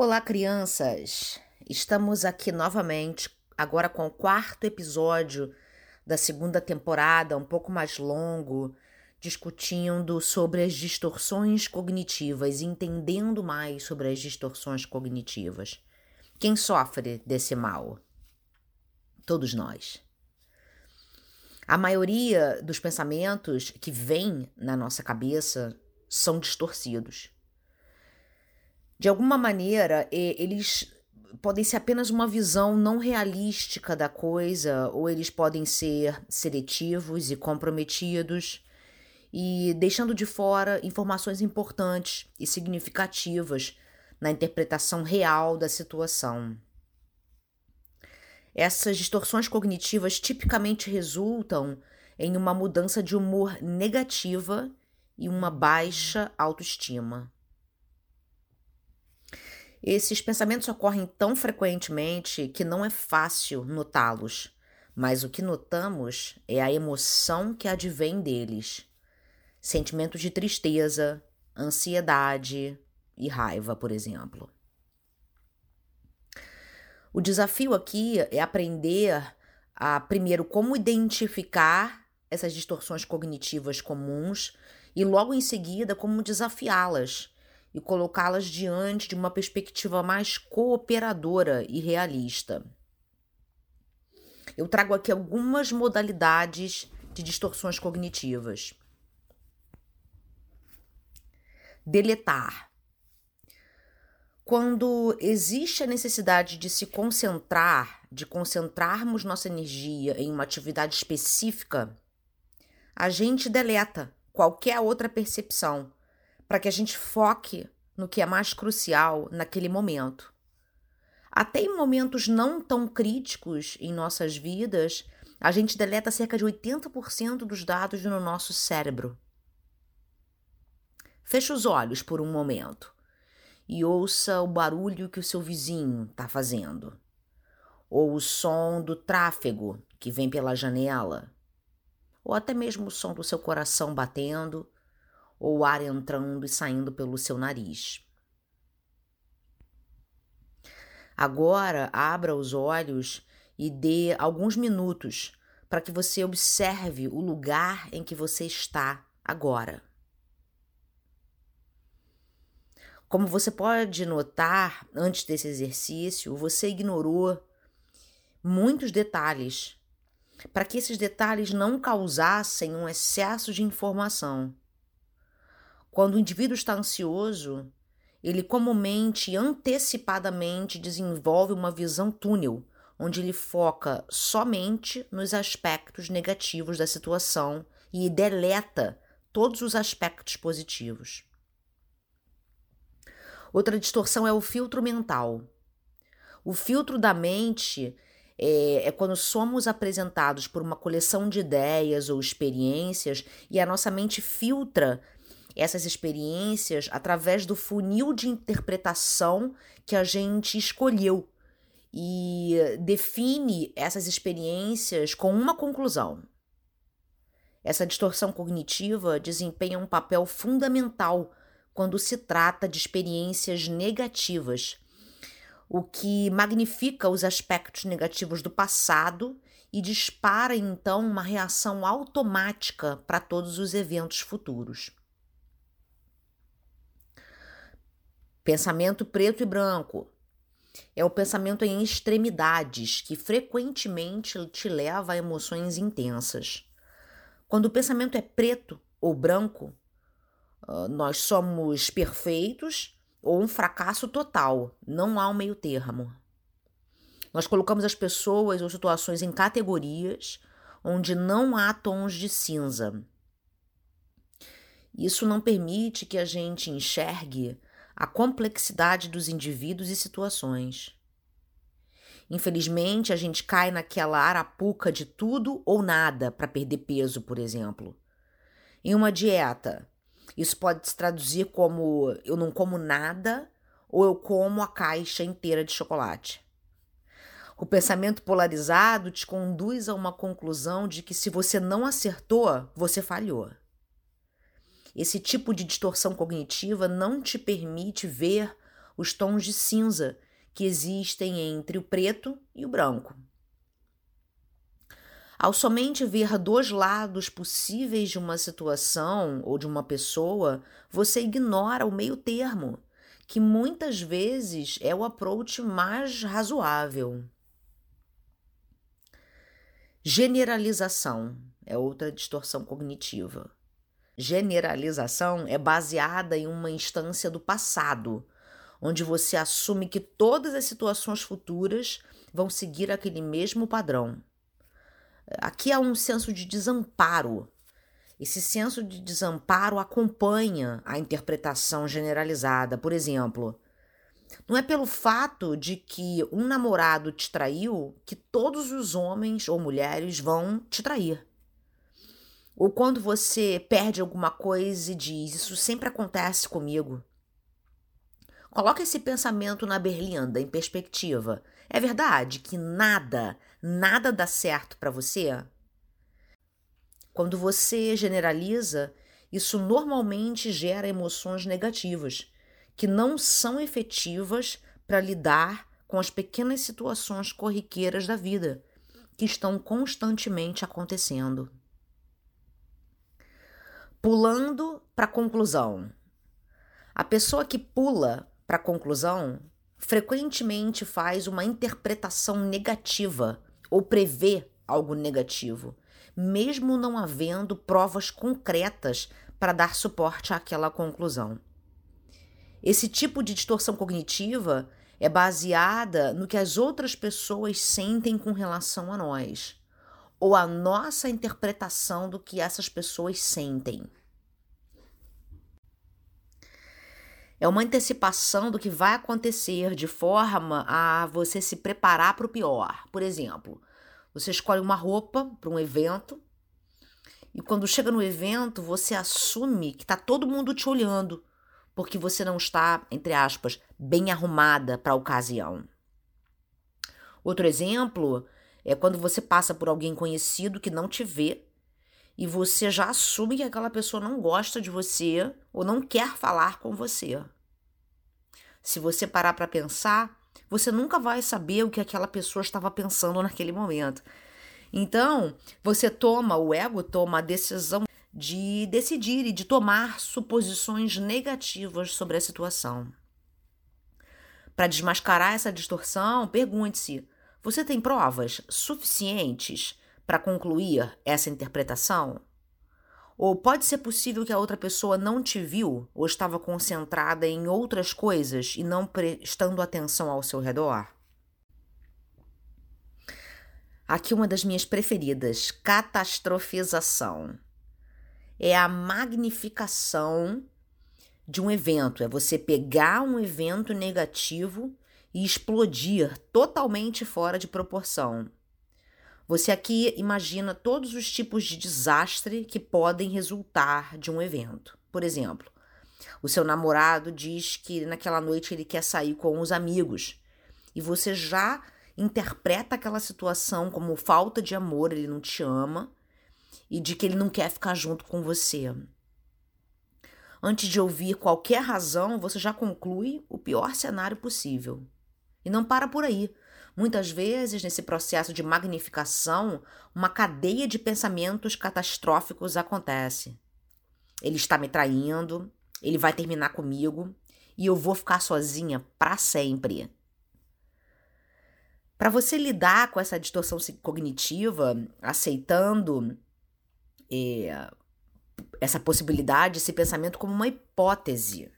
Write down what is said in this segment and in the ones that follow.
Olá, crianças! Estamos aqui novamente, agora com o quarto episódio da segunda temporada, um pouco mais longo, discutindo sobre as distorções cognitivas, entendendo mais sobre as distorções cognitivas. Quem sofre desse mal? Todos nós. A maioria dos pensamentos que vêm na nossa cabeça são distorcidos de alguma maneira, eles podem ser apenas uma visão não realística da coisa, ou eles podem ser seletivos e comprometidos e deixando de fora informações importantes e significativas na interpretação real da situação. Essas distorções cognitivas tipicamente resultam em uma mudança de humor negativa e uma baixa autoestima. Esses pensamentos ocorrem tão frequentemente que não é fácil notá-los, mas o que notamos é a emoção que advém deles. Sentimentos de tristeza, ansiedade e raiva, por exemplo. O desafio aqui é aprender a, primeiro, como identificar essas distorções cognitivas comuns e, logo em seguida, como desafiá-las e colocá-las diante de uma perspectiva mais cooperadora e realista. Eu trago aqui algumas modalidades de distorções cognitivas. Deletar. Quando existe a necessidade de se concentrar, de concentrarmos nossa energia em uma atividade específica, a gente deleta qualquer outra percepção para que a gente foque no que é mais crucial naquele momento. Até em momentos não tão críticos em nossas vidas, a gente deleta cerca de 80% dos dados no nosso cérebro. Feche os olhos por um momento e ouça o barulho que o seu vizinho está fazendo, ou o som do tráfego que vem pela janela, ou até mesmo o som do seu coração batendo ou o ar entrando e saindo pelo seu nariz. Agora, abra os olhos e dê alguns minutos para que você observe o lugar em que você está agora. Como você pode notar, antes desse exercício, você ignorou muitos detalhes para que esses detalhes não causassem um excesso de informação. Quando o indivíduo está ansioso, ele comumente antecipadamente desenvolve uma visão túnel, onde ele foca somente nos aspectos negativos da situação e deleta todos os aspectos positivos. Outra distorção é o filtro mental. O filtro da mente é, é, quando somos apresentados por uma coleção de ideias ou experiências e a nossa mente filtra essas experiências através do funil de interpretação que a gente escolheu e define essas experiências com uma conclusão. Essa distorção cognitiva desempenha um papel fundamental quando se trata de experiências negativas, o que magnifica os aspectos negativos do passado e dispara então uma reação automática para todos os eventos futuros. Pensamento preto e branco é o pensamento em extremidades que frequentemente te leva a emoções intensas. Quando o pensamento é preto ou branco, ah, nós somos perfeitos ou um fracasso total, não há um meio termo. Nós colocamos as pessoas ou situações em categorias onde não há tons de cinza. Isso não permite que a gente enxergue a complexidade dos indivíduos e situações. Infelizmente, a gente cai naquela arapuca de tudo ou nada para perder peso, por exemplo. Em uma dieta, isso pode se traduzir como eu não como nada ou eu como a caixa inteira de chocolate. O pensamento polarizado te conduz a uma conclusão de que se você não acertou, você falhou. Esse tipo de distorção cognitiva não te permite ver os tons de cinza que existem entre o preto e o branco. Ao somente ver dois lados possíveis de uma situação ou de uma pessoa, você ignora o meio termo, que muitas vezes é o approach mais razoável. Generalização é outra distorção cognitiva. Generalização é baseada em uma instância do passado, onde você assume que todas as situações futuras vão seguir aquele mesmo padrão. Aqui há um senso de desamparo. Esse senso de desamparo acompanha a interpretação generalizada. Por exemplo, não é pelo fato de que um namorado te traiu que todos os homens ou mulheres vão te trair. Ou quando você perde alguma coisa e diz: Isso sempre acontece comigo. Coloque esse pensamento na berlinda, em perspectiva. É verdade que nada, nada dá certo para você? Quando você generaliza, isso normalmente gera emoções negativas, que não são efetivas para lidar com as pequenas situações corriqueiras da vida, que estão constantemente acontecendo. Pulando para a conclusão. A pessoa que pula para a conclusão frequentemente faz uma interpretação negativa ou prevê algo negativo, mesmo não havendo provas concretas para dar suporte àquela conclusão. Esse tipo de distorção cognitiva é baseada no que as outras pessoas sentem com relação a nós, ou a nossa interpretação do que essas pessoas sentem. É uma antecipação do que vai acontecer de forma a você se preparar para o pior. Por exemplo, você escolhe uma roupa para um evento e quando chega no evento você assume que está todo mundo te olhando porque você não está, entre aspas, bem arrumada para a ocasião. Outro exemplo é quando você passa por alguém conhecido que não te vê e você já assume que aquela pessoa não gosta de você ou não quer falar com você. Se você parar para pensar, você nunca vai saber o que aquela pessoa estava pensando naquele momento. Então, você toma, o ego toma a decisão de decidir e de tomar suposições negativas sobre a situação. Para desmascarar essa distorção, pergunte-se: você tem provas suficientes para concluir essa interpretação? Ou pode ser possível que a outra pessoa não te viu ou estava concentrada em outras coisas e não prestando atenção ao seu redor? Aqui uma das minhas preferidas, catastrofização. É a magnificação de um evento, é você pegar um evento negativo e explodir totalmente fora de proporção. Você aqui imagina todos os tipos de desastre que podem resultar de um evento. Por exemplo, o seu namorado diz que naquela noite ele quer sair com os amigos e você já interpreta aquela situação como falta de amor, ele não te ama e de que ele não quer ficar junto com você. Antes de ouvir qualquer razão, você já conclui o pior cenário possível. E não para por aí. Muitas vezes, nesse processo de magnificação, uma cadeia de pensamentos catastróficos acontece. Ele está me traindo, ele vai terminar comigo e eu vou ficar sozinha para sempre. Para você lidar com essa distorção cognitiva, aceitando é, essa possibilidade, esse pensamento como uma hipótese,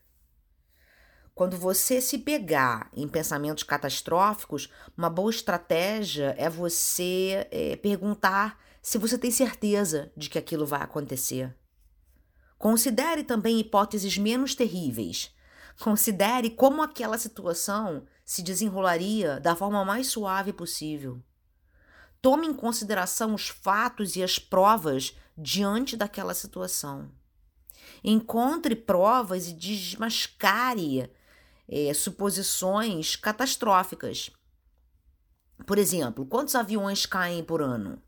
quando você se pegar em pensamentos catastróficos, uma boa estratégia é você é, perguntar se você tem certeza de que aquilo vai acontecer. Considere também hipóteses menos terríveis. Considere como aquela situação se desenrolaria da forma mais suave possível. Tome em consideração os fatos e as provas diante daquela situação. Encontre provas e desmascare é, suposições catastróficas. Por exemplo, quantos aviões caem por ano?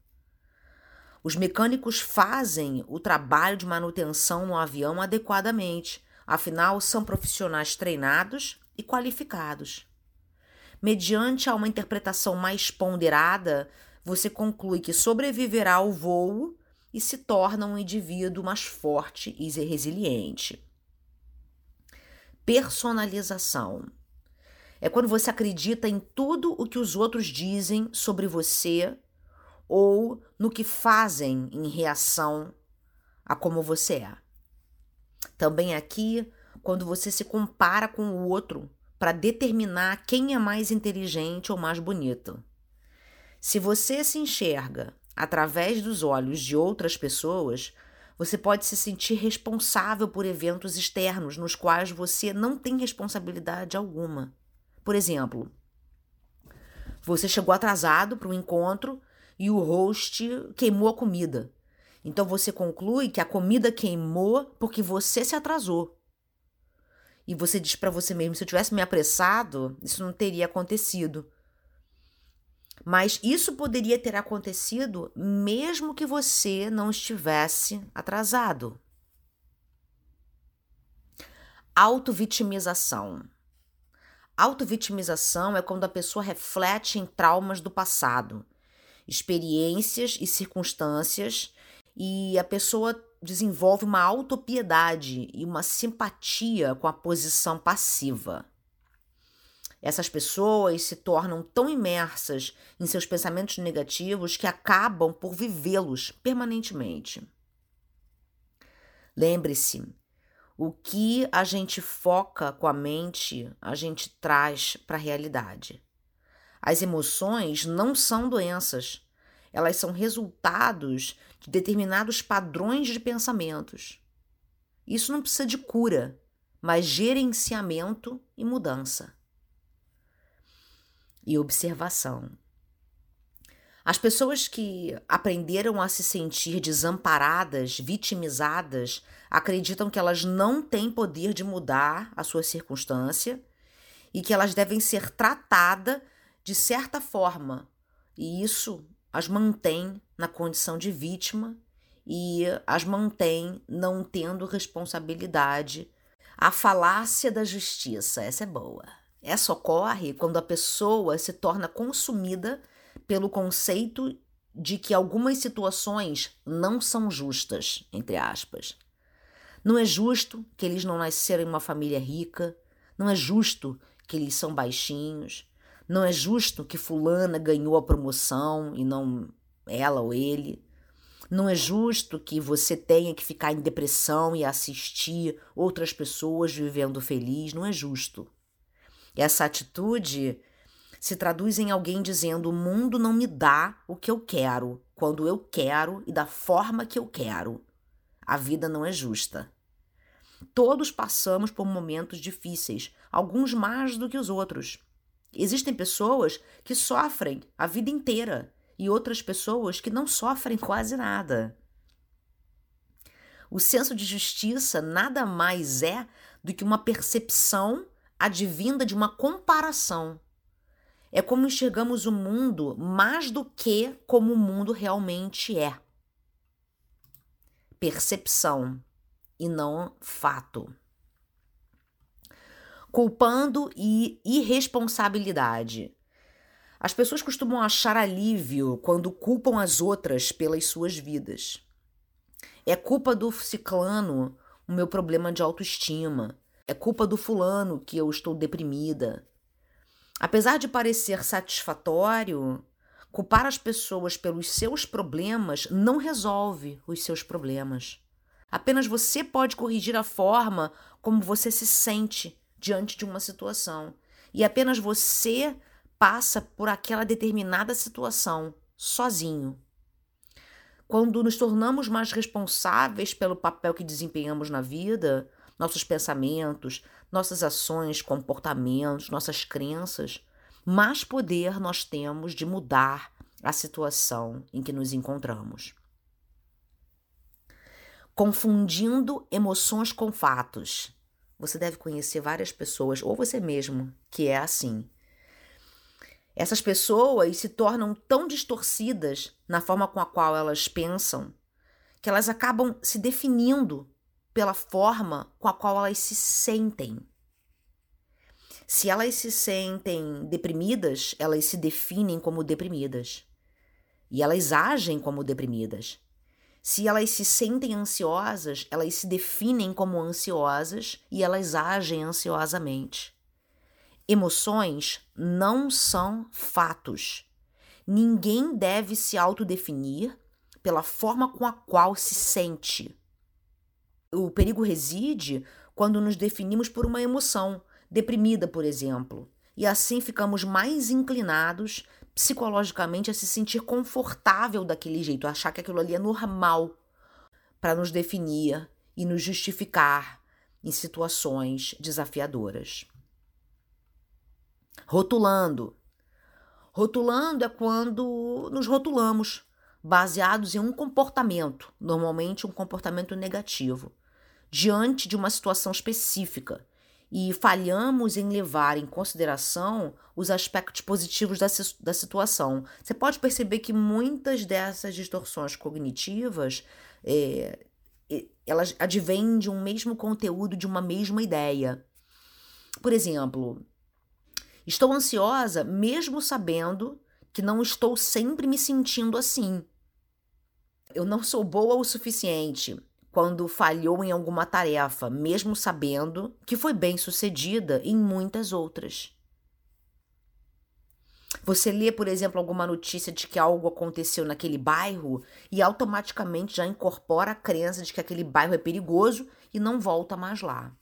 Os mecânicos fazem o trabalho de manutenção no avião adequadamente, afinal, são profissionais treinados e qualificados. Mediante a uma interpretação mais ponderada, você conclui que sobreviverá ao voo e se torna um indivíduo mais forte e resiliente. Personalização é quando você acredita em tudo o que os outros dizem sobre você ou no que fazem em reação a como você é. Também aqui, quando você se compara com o outro para determinar quem é mais inteligente ou mais bonito. Se você se enxerga através dos olhos de outras pessoas, você pode se sentir responsável por eventos externos nos quais você não tem responsabilidade alguma. Por exemplo, você chegou atrasado para o encontro e o host queimou a comida. Então você conclui que a comida queimou porque você se atrasou. E você diz para você mesmo: se eu tivesse me apressado, isso não teria acontecido. Mas isso poderia ter acontecido mesmo que você não estivesse atrasado. Autovitimização. Autovitimização é quando a pessoa reflete em traumas do passado, experiências e circunstâncias, e a pessoa desenvolve uma autopiedade e uma simpatia com a posição passiva. Essas pessoas se tornam tão imersas em seus pensamentos negativos que acabam por vivê-los permanentemente. Lembre-se, o que a gente foca com a mente, a gente traz para a realidade. As emoções não são doenças, elas são resultados de determinados padrões de pensamentos. Isso não precisa de cura, mas gerenciamento e mudança. E observação. As pessoas que aprenderam a se sentir desamparadas, vitimizadas, acreditam que elas não têm poder de mudar a sua circunstância e que elas devem ser tratadas de certa forma. E isso as mantém na condição de vítima e as mantém não tendo responsabilidade. A falácia da justiça, essa é boa. Essa ocorre quando a pessoa se torna consumida pelo conceito de que algumas situações não são justas, entre aspas. Não é justo que eles não nasceram em uma família rica, não é justo que eles são baixinhos, não é justo que fulana ganhou a promoção e não ela ou ele. Não é justo que você tenha que ficar em depressão e assistir outras pessoas vivendo feliz, não é justo. Essa atitude se traduz em alguém dizendo: o mundo não me dá o que eu quero, quando eu quero e da forma que eu quero. A vida não é justa. Todos passamos por momentos difíceis, alguns mais do que os outros. Existem pessoas que sofrem a vida inteira e outras pessoas que não sofrem quase nada. O senso de justiça nada mais é do que uma percepção advinda de uma comparação é como enxergamos o mundo mais do que como o mundo realmente é. Percepção e não fato. Culpando e irresponsabilidade. As pessoas costumam achar alívio quando culpam as outras pelas suas vidas. É culpa do ciclano o meu problema de autoestima. É culpa do fulano que eu estou deprimida. Apesar de parecer satisfatório, culpar as pessoas pelos seus problemas não resolve os seus problemas. Apenas você pode corrigir a forma como você se sente diante de uma situação. E apenas você passa por aquela determinada situação sozinho. Quando nos tornamos mais responsáveis pelo papel que desempenhamos na vida, nossos pensamentos, nossas ações, comportamentos, nossas crenças, mais poder nós temos de mudar a situação em que nos encontramos. Confundindo emoções com fatos. Você deve conhecer várias pessoas, ou você mesmo, que é assim. Essas pessoas se tornam tão distorcidas na forma com a qual elas pensam que elas acabam se definindo pela forma com a qual elas se sentem. Se elas se sentem deprimidas, elas se definem como deprimidas. E elas agem como deprimidas. Se elas se sentem ansiosas, elas se definem como ansiosas e elas agem ansiosamente. Emoções não são fatos. Ninguém deve se autodefinir pela forma com a qual se sente. O perigo reside quando nos definimos por uma emoção, deprimida, por exemplo, e assim ficamos mais inclinados psicologicamente a se sentir confortável daquele jeito, achar que aquilo ali é normal para nos definir e nos justificar em situações desafiadoras. Rotulando. Rotulando é quando nos rotulamos, baseados em um comportamento, normalmente um comportamento negativo, diante de uma situação específica e falhamos em levar em consideração os aspectos positivos da, da situação. Você pode perceber que muitas dessas distorções cognitivas é, elas advêm de um mesmo conteúdo, de uma mesma ideia. Por exemplo, estou ansiosa mesmo sabendo que não estou sempre me sentindo assim. Eu não sou boa o suficiente quando falhou em alguma tarefa, mesmo sabendo que foi bem sucedida em muitas outras. Você lê, por exemplo, alguma notícia de que algo aconteceu naquele bairro e automaticamente já incorpora a crença de que aquele bairro é perigoso e não volta mais lá.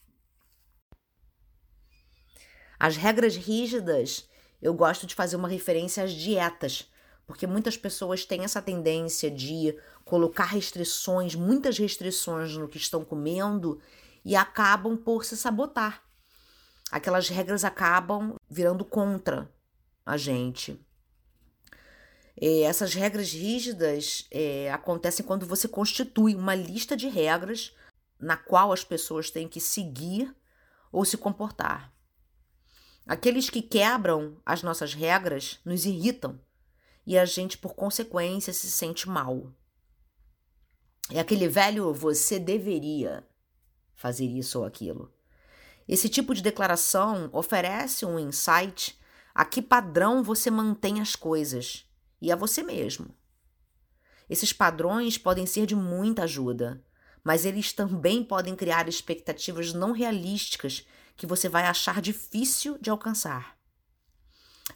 As regras rígidas, eu gosto de fazer uma referência às dietas, porque muitas pessoas têm essa tendência de colocar restrições, muitas restrições no que estão comendo e acabam por se sabotar. Aquelas regras acabam virando contra a gente. É, essas regras rígidas é, acontecem quando você constitui uma lista de regras na qual as pessoas têm que seguir ou se comportar. Aqueles que quebram as nossas regras nos irritam e a gente, por consequência, se sente mal. É aquele velho você deveria fazer isso ou aquilo. Esse tipo de declaração oferece um insight a que padrão você mantém as coisas e a você mesmo. Esses padrões podem ser de muita ajuda, mas eles também podem criar expectativas não realísticas que você vai achar difícil de alcançar.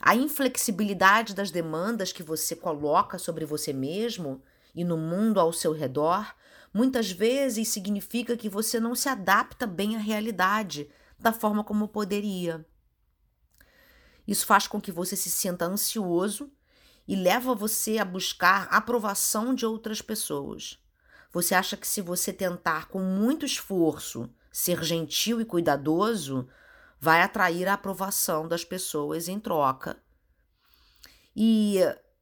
A inflexibilidade das demandas que você coloca sobre você mesmo e no mundo ao seu redor muitas vezes significa que você não se adapta bem à realidade da forma como poderia. Isso faz com que você se sinta ansioso e leva você a buscar aprovação de outras pessoas. Você acha que se você tentar com muito esforço ser gentil e cuidadoso, vai atrair a aprovação das pessoas em troca. E,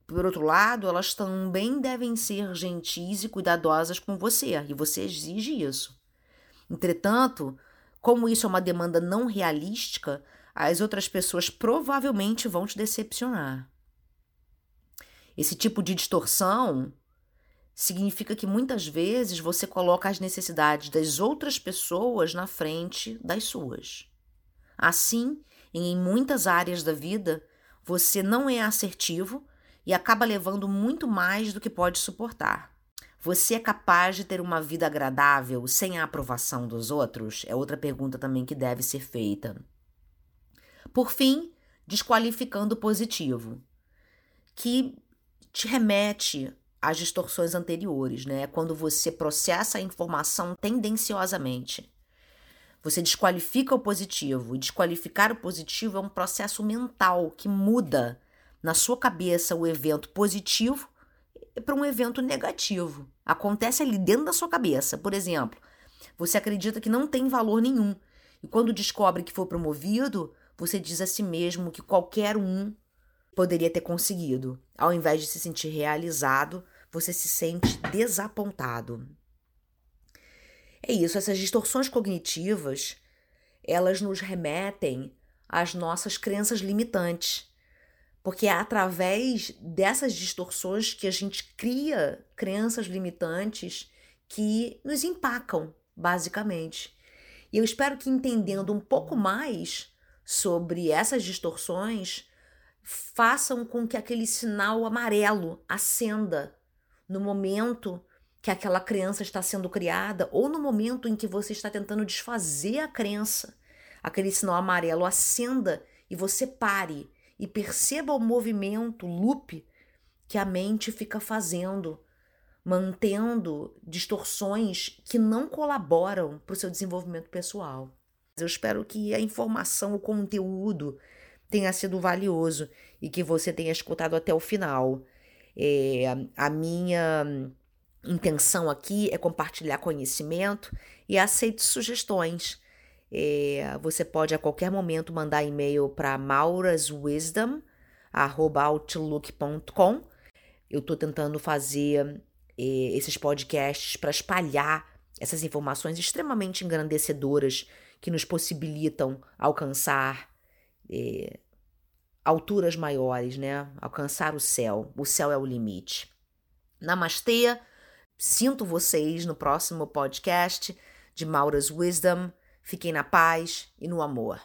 por outro lado, elas também devem ser gentis e cuidadosas com você, e você exige isso. Entretanto, como isso é uma demanda não realística, as outras pessoas provavelmente vão te decepcionar. Esse tipo de distorção significa que muitas vezes você coloca as necessidades das outras pessoas na frente das suas. Assim, em muitas áreas da vida, você não é assertivo e acaba levando muito mais do que pode suportar. Você é capaz de ter uma vida agradável sem a aprovação dos outros? É outra pergunta também que deve ser feita. Por fim, desqualificando o positivo, que te remete às distorções anteriores, né? Quando você processa a informação tendenciosamente. Você desqualifica o positivo. E desqualificar o positivo é um processo mental que muda na sua cabeça o evento positivo para um evento negativo. Acontece ali dentro da sua cabeça. Por exemplo, você acredita que não tem valor nenhum. E quando descobre que foi promovido, você diz a si mesmo que qualquer um poderia ter conseguido. Ao invés de se sentir realizado, você se sente desapontado. É isso, essas distorções cognitivas, elas nos remetem às nossas crenças limitantes. Porque é através dessas distorções que a gente cria crenças limitantes que nos empacam, basicamente. E eu espero que entendendo um pouco mais sobre essas distorções façam com que aquele sinal amarelo acenda no momento que aquela crença está sendo criada ou no momento em que você está tentando desfazer a crença. Aquele sinal amarelo acenda e você pare e perceba o movimento, o loop que a mente fica fazendo, mantendo distorções que não colaboram para o seu desenvolvimento pessoal. Eu espero que a informação, o conteúdo tenha sido valioso e que você tenha escutado até o final. É, a minha intenção aqui é compartilhar conhecimento e aceito sugestões. É, você pode a qualquer momento mandar e-mail para mauraswisdom.outlook.com. Eu estou tentando fazer é, esses podcasts para espalhar essas informações extremamente engrandecedoras que nos possibilitam alcançar é, alturas maiores, né? Alcançar o céu. O céu é o limite. Namastê. Sinto vocês no próximo podcast de Maura's Wisdom. Fiquem na paz e no amor.